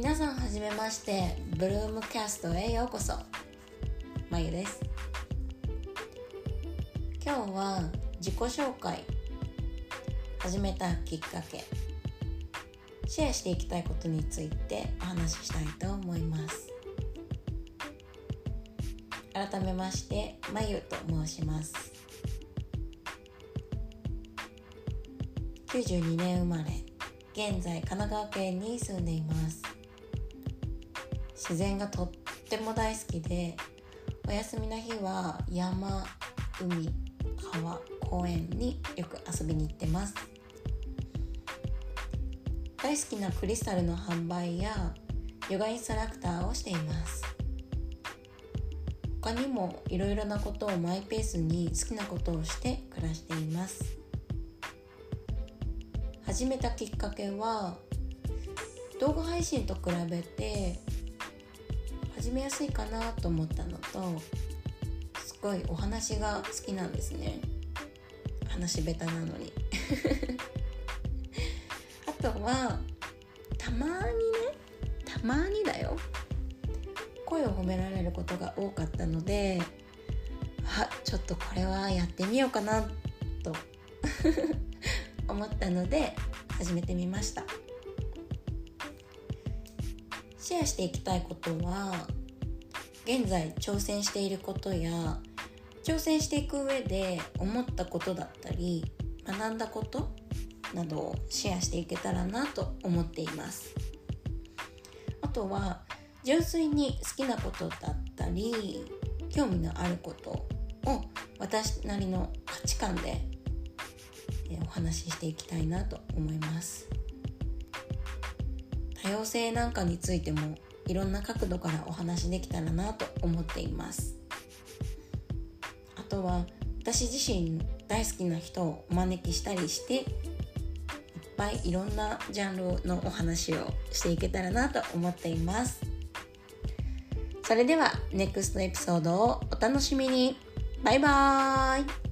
皆さんはじめましてブルームキャストへようこそまゆです。今日は自己紹介始めたきっかけシェアしていきたいことについてお話ししたいと思います。改めましてまゆと申します。92年生まれ現在神奈川県に住んでいます。自然がとっても大好きでお休みの日は山海川公園によく遊びに行ってます。大好きなクリスタルの販売やヨガインストラクターをしています。他にもいろいろなことをマイペースに好きなことをして暮らしています。始めたきっかけは動画配信と比べて始めやすいかなと思ったのとすごいお話が好きなんですね。話下手なのに。あとはたまにねたまにだよ。声を褒められることが多かったのであちょっとこれはやってみようかなと。思ったので始めてみました。シェアしていきたいことは現在挑戦していることや挑戦していく上で思ったことだったり学んだことなどをシェアしていけたらなと思っています。あとは純粋に好きなことだったり興味のあることを私なりの価値観でお話ししていきたいなと思います。多様性なんかについてもいろんな角度からお話できたらなと思っています。あとは私自身大好きな人をお招きしたりしていっぱいいろんなジャンルのお話をしていけたらなと思っています。それでは NEXT エピソードをお楽しみに。バイバーイ。